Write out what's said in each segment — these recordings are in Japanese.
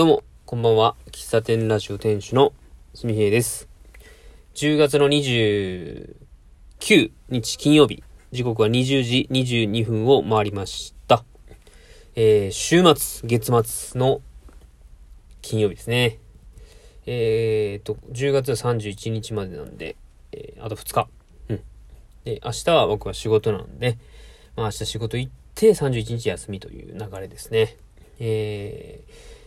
どうも、こんばんは。喫茶店ラジオ店主のすみへいです。10月の29日金曜日、時刻は20時22分を回りました。えー、週末、月末の金曜日ですね。えーと、10月31日までなんで、えーあと2日。うん。で、明日は僕は仕事なんで、まあ明日仕事行って31日休みという流れですね。えー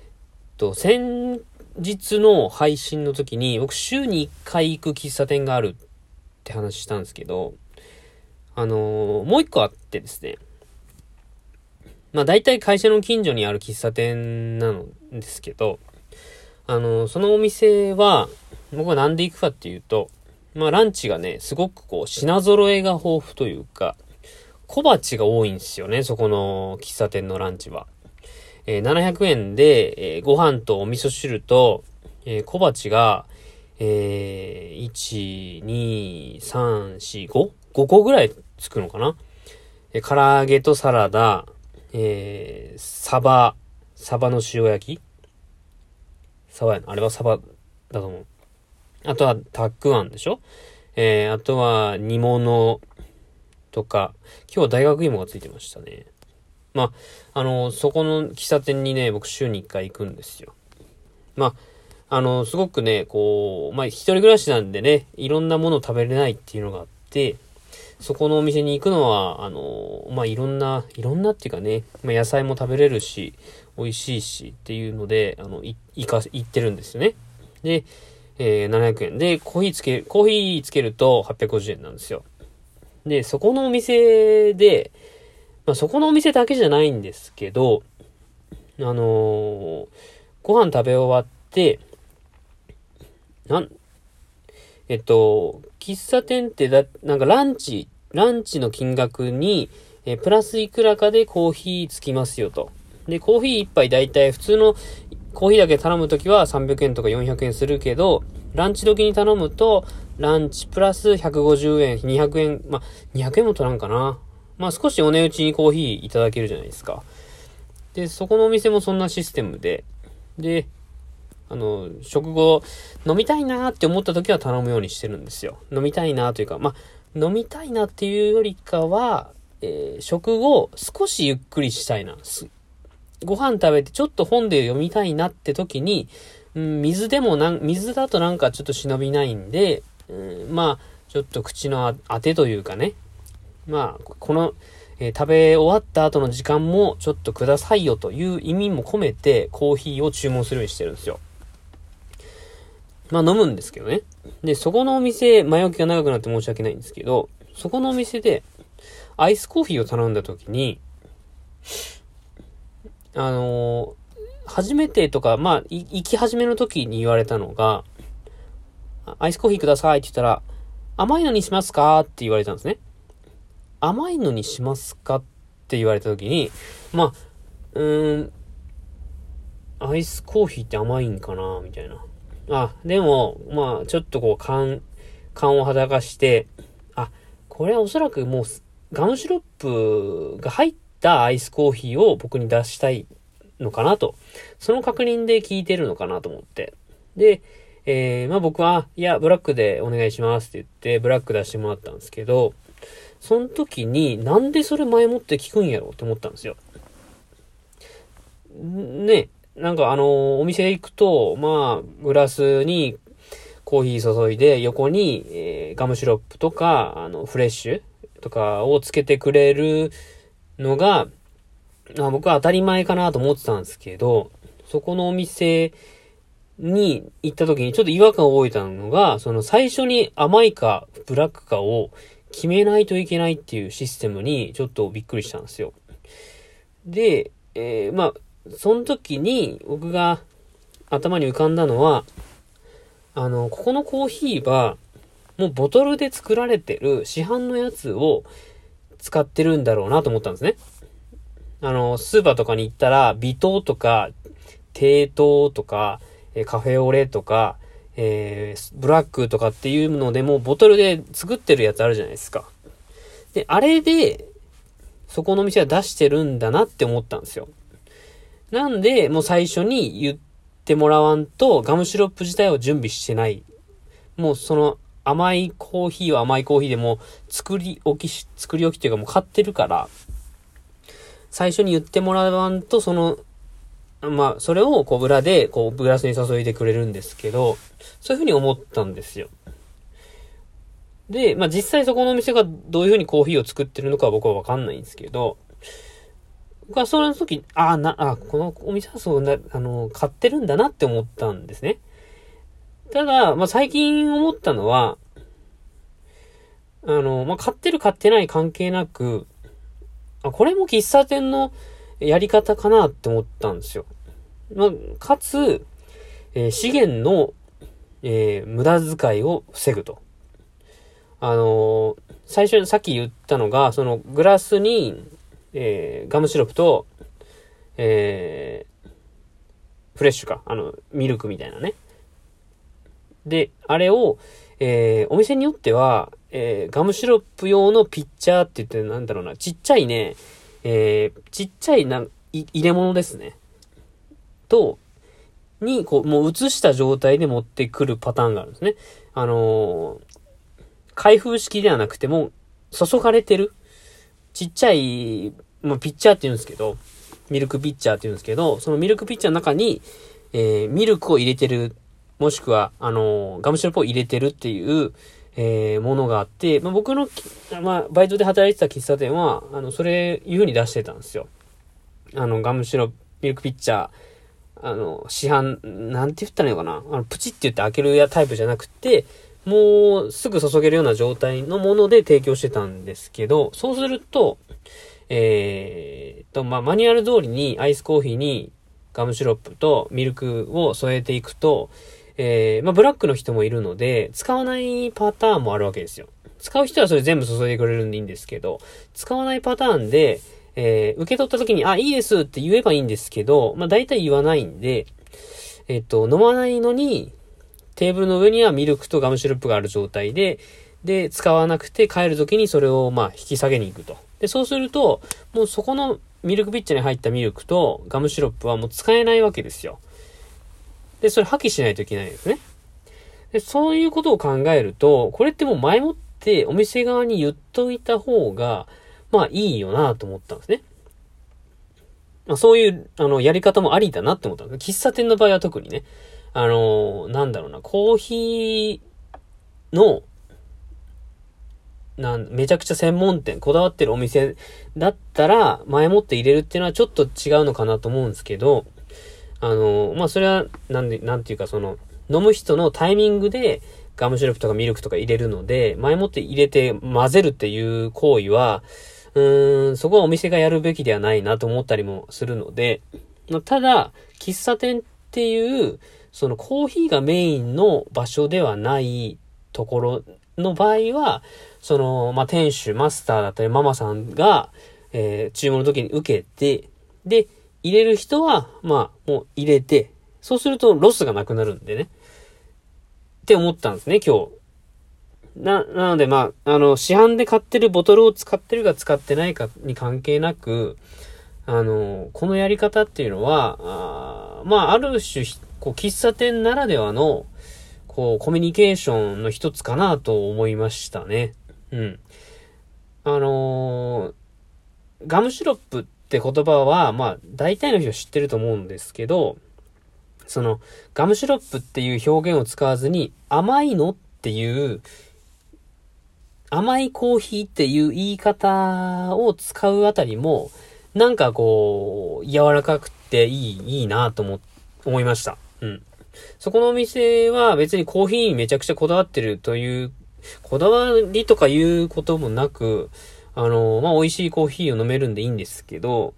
と、先日の配信の時に、僕週に1回行く喫茶店があるって話したんですけど、あのーもう一個あってですね、まあ大体会社の近所にある喫茶店なのですけど、あのーそのお店は、僕はなんで行くかっていうと、まあランチがね、すごくこう品揃えが豊富というか、小鉢が多いんですよね、そこの喫茶店のランチは。えー700円で、えーご飯とお味噌汁と、えー小鉢が、えー1、2、3、4、5? 5個ぐらいつくのかな？えー唐揚げとサラダ、えーサバ、サバの塩焼き？サバやな？あれはサバだと思う。あとは、たくあんでしょ？えーあとは、煮物とか、今日は大学芋がついてましたね。まあ、あの、そこの喫茶店にね、僕週に1回行くんですよ。まあ、あの、すごくね、こう、まあ、一人暮らしなんでね、いろんなものを食べれないっていうのがあって、そこのお店に行くのは、あの、まあ、いろんな、いろんなっていうかね、まあ、野菜も食べれるし、美味しいしっていうので、あの、行か、行ってるんですよね。で、えー700円。で、コーヒーつけ、コーヒーつけると850円なんですよ。で、そこのお店で、まあ、そこのお店だけじゃないんですけど、あのーご飯食べ終わって、なん、えっと、喫茶店ってだ、なんかランチ、ランチの金額に、えプラスいくらかでコーヒーつきますよと。で、コーヒー一杯だいたい普通のコーヒーだけ頼むときは300円とか400円するけど、ランチ時に頼むと、ランチプラス150円、200円、ま、200円も取らんかな。まあ少しお値打ちにコーヒーいただけるじゃないですか。で、そこのお店もそんなシステムで、で、あの、食後、飲みたいなーって思った時は頼むようにしてるんですよ。飲みたいなーというか、まあ、飲みたいなっていうよりかは、えー食後、少しゆっくりしたいな。ご飯食べてちょっと本で読みたいなって時に、うん、水でもなん、水だとなんかちょっと忍びないんで、うん、まあ、ちょっと口のあ当てというかね、まあ、この、えー食べ終わった後の時間もちょっとくださいよという意味も込めてコーヒーを注文するようにしてるんですよ。まあ飲むんですけどね。で、そこのお店、前置きが長くなって申し訳ないんですけど、そこのお店でアイスコーヒーを頼んだ時に、あのー初めてとか、まあ、行き始めの時に言われたのが、アイスコーヒーくださいって言ったら、甘いのにしますかって言われたんですね。甘いのにしますかって言われた時に、まあ、うーん、アイスコーヒーって甘いんかなみたいな。あ、でも、まあ、ちょっとこう、缶、缶をはだかして、あ、これはおそらくもう、ガムシロップが入ったアイスコーヒーを僕に出したいのかなと。その確認で聞いてるのかなと思って。で、えー、まあ僕は、いや、ブラックでお願いしますって言って、ブラック出してもらったんですけど、その時に、なんでそれ前もって聞くんやろって思ったんですよ。ね、なんかあの、お店行くと、まあ、グラスにコーヒー注いで、横に、えーガムシロップとか、あの、フレッシュとかをつけてくれるのが、まあ僕は当たり前かなと思ってたんですけど、そこのお店に行った時にちょっと違和感を覚えたのが、その最初に甘いかブラックかを決めないといけないっていうシステムにちょっとびっくりしたんですよ。で、えーまあ、その時に僕が頭に浮かんだのは、あの、ここのコーヒーは、もうボトルで作られてる市販のやつを使ってるんだろうなと思ったんですね。あの、スーパーとかに行ったら、微糖とか、低糖とか、カフェオレとか、えーブラックとかっていうのでも、ボトルで作ってるやつあるじゃないですか。で、あれで、そこの店は出してるんだなって思ったんですよ。なんで、もう最初に言ってもらわんと、ガムシロップ自体を準備してない。もうその甘いコーヒーは甘いコーヒーでも作り置き、作り置きっていうかもう買ってるから、最初に言ってもらわんと、その、まあ、それをこう裏でこうグラスに注いでくれるんですけど、そういうふうに思ったんですよ。で、まあ実際そこのお店がどういうふうにコーヒーを作ってるのかは僕はわかんないんですけど、僕はその時、ああ、な、あこのお店はそうな、あの、買ってるんだなって思ったんですね。ただ、まあ最近思ったのは、あの、まあ買ってる買ってない関係なく、あ、これも喫茶店のやり方かなって思ったんですよ。まあ、かつ、えー、資源の、えー、無駄遣いを防ぐと。あのー、最初にさっき言ったのが、そのグラスに、え、ガムシロップと、え、フレッシュか。あの、ミルクみたいなね。で、あれを、え、お店によっては、え、ガムシロップ用のピッチャーって言って、なんだろうな、ちっちゃいね、え、ちっちゃいな、入れ物ですね。と、に、こう、もう移した状態で持ってくるパターンがあるんですね。あのー、開封式ではなくても、注がれてる、ちっちゃい、まあ、ピッチャーって言うんですけど、ミルクピッチャーって言うんですけど、そのミルクピッチャーの中に、えー、ミルクを入れてる、もしくは、あのー、ガムシロップを入れてるっていう、えー、ものがあって、まあ、僕の、まあ、バイトで働いてた喫茶店は、あの、それ、いう風に出してたんですよ。あの、ガムシロップ、ミルクピッチャー、あの、市販、なんて言ったらいいのかな？あの、プチって言って開けるやタイプじゃなくて、もうすぐ注げるような状態のもので提供してたんですけど、そうすると、えー、と、まあ、マニュアル通りにアイスコーヒーにガムシロップとミルクを添えていくと、えー、まあ、ブラックの人もいるので、使わないパターンもあるわけですよ。使う人はそれ全部注いでくれるんでいいんですけど、使わないパターンで、えー、受け取った時に、あ、いいですって言えばいいんですけど、まあ、大体言わないんで、えっ、と、飲まないのに、テーブルの上にはミルクとガムシロップがある状態で、で、使わなくて帰るときにそれをまあ引き下げに行くと。で、そうすると、もうそこのミルクピッチャーに入ったミルクとガムシロップはもう使えないわけですよ。で、それ破棄しないといけないですね。で、そういうことを考えると、これってもう前もってお店側に言っといた方が、まあいいよなと思ったんですね。まあそういう、あの、やり方もありだなって思ったんです。喫茶店の場合は特にね。あの、なんだろうな、コーヒーの、なん、めちゃくちゃ専門店、こだわってるお店だったら、前もって入れるっていうのはちょっと違うのかなと思うんですけど、あの、まあ、それは、なんで、なんていうか、その、飲む人のタイミングで、ガムシロップとかミルクとか入れるので、前もって入れて混ぜるっていう行為は、うーん、そこはお店がやるべきではないなと思ったりもするので、まただ、喫茶店っていう、そのコーヒーがメインの場所ではないところの場合は、その、まあ、店主、マスターだったりママさんが、えー、注文の時に受けて、で、入れる人は、まあ、もう入れて、そうするとロスがなくなるんでね。って思ったんですね、今日。な、なので、まあ、あの、市販で買ってるボトルを使ってるか使ってないかに関係なく、あの、このやり方っていうのは、あまあ、ある種、こう、喫茶店ならではの、こう、コミュニケーションの一つかなと思いましたね。うん。あのー、ガムシロップって言葉は、まあ、大体の人知ってると思うんですけど、その、ガムシロップっていう表現を使わずに、甘いのっていう、甘いコーヒーっていう言い方を使うあたりも、なんかこう、柔らかくていい、いいなと思、思いました。うん。そこのお店は別にコーヒーにめちゃくちゃこだわってるという、こだわりとかいうこともなく、あの、まあ、美味しいコーヒーを飲めるんでいいんですけど、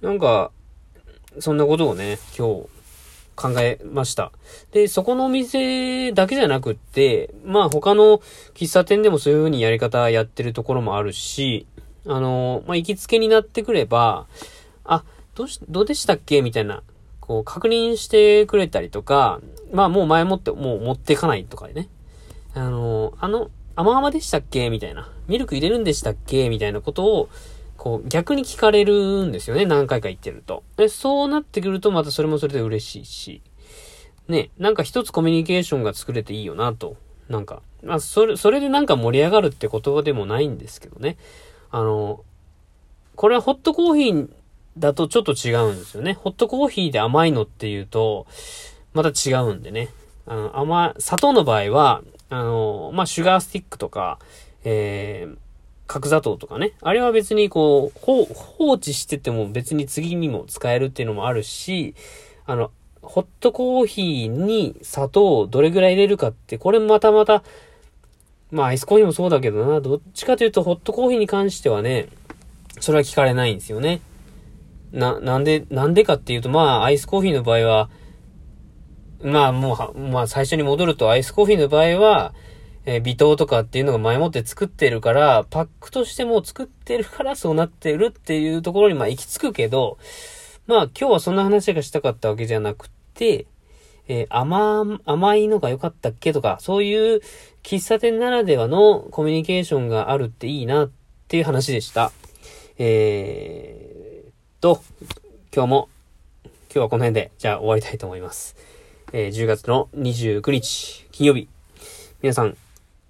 なんか、そんなことをね、今日考えました。で、そこのお店だけじゃなくって、まあ他の喫茶店でもそういう風にやり方やってるところもあるし、あの、まあ行きつけになってくれば、あ、どうし、どうでしたっけみたいなこう、確認してくれたりとか、まあもう前もってもう持ってかないとかね。あの、あの、甘々でしたっけみたいな。ミルク入れるんでしたっけみたいなことを、こう、逆に聞かれるんですよね。何回か言ってると。で、そうなってくると、またそれもそれで嬉しいし。ね、なんか一つコミュニケーションが作れていいよなと。なんか、まあ、それ、それでなんか盛り上がるってことでもないんですけどね。あの、これはホットコーヒーだとちょっと違うんですよね。ホットコーヒーで甘いのっていうと、また違うんでね。あの、甘、砂糖の場合は、あの、まあ、シュガースティックとか、えー、角砂糖とかね。あれは別にこう、放置してても別に次にも使えるっていうのもあるし、あの、ホットコーヒーに砂糖をどれぐらい入れるかって、これまたまた、まあアイスコーヒーもそうだけどな、どっちかというとホットコーヒーに関してはね、それは聞かれないんですよね。な、なんで、なんでかっていうと、まあアイスコーヒーの場合は、まあもう、まあ最初に戻るとアイスコーヒーの場合は、えー、微糖とかっていうのが前もって作ってるから、パックとしても作ってるからそうなってるっていうところにまあ行き着くけど、まあ今日はそんな話がしたかったわけじゃなくて、えー、甘、甘いのが良かったっけとか、そういう喫茶店ならではのコミュニケーションがあるっていいなっていう話でした。えー、と、今日も、今日はこの辺で、じゃあ終わりたいと思います。えー、10月の29日、金曜日。皆さん、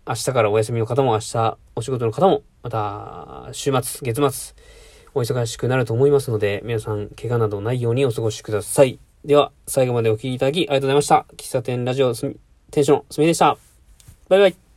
明日からお休みの方も明日お仕事の方も、また週末、月末、お忙しくなると思いますので、皆さん、怪我などないようにお過ごしください。では、最後までお聴きいただきありがとうございました。喫茶店ラジオ、店主のすみでした。バイバイ。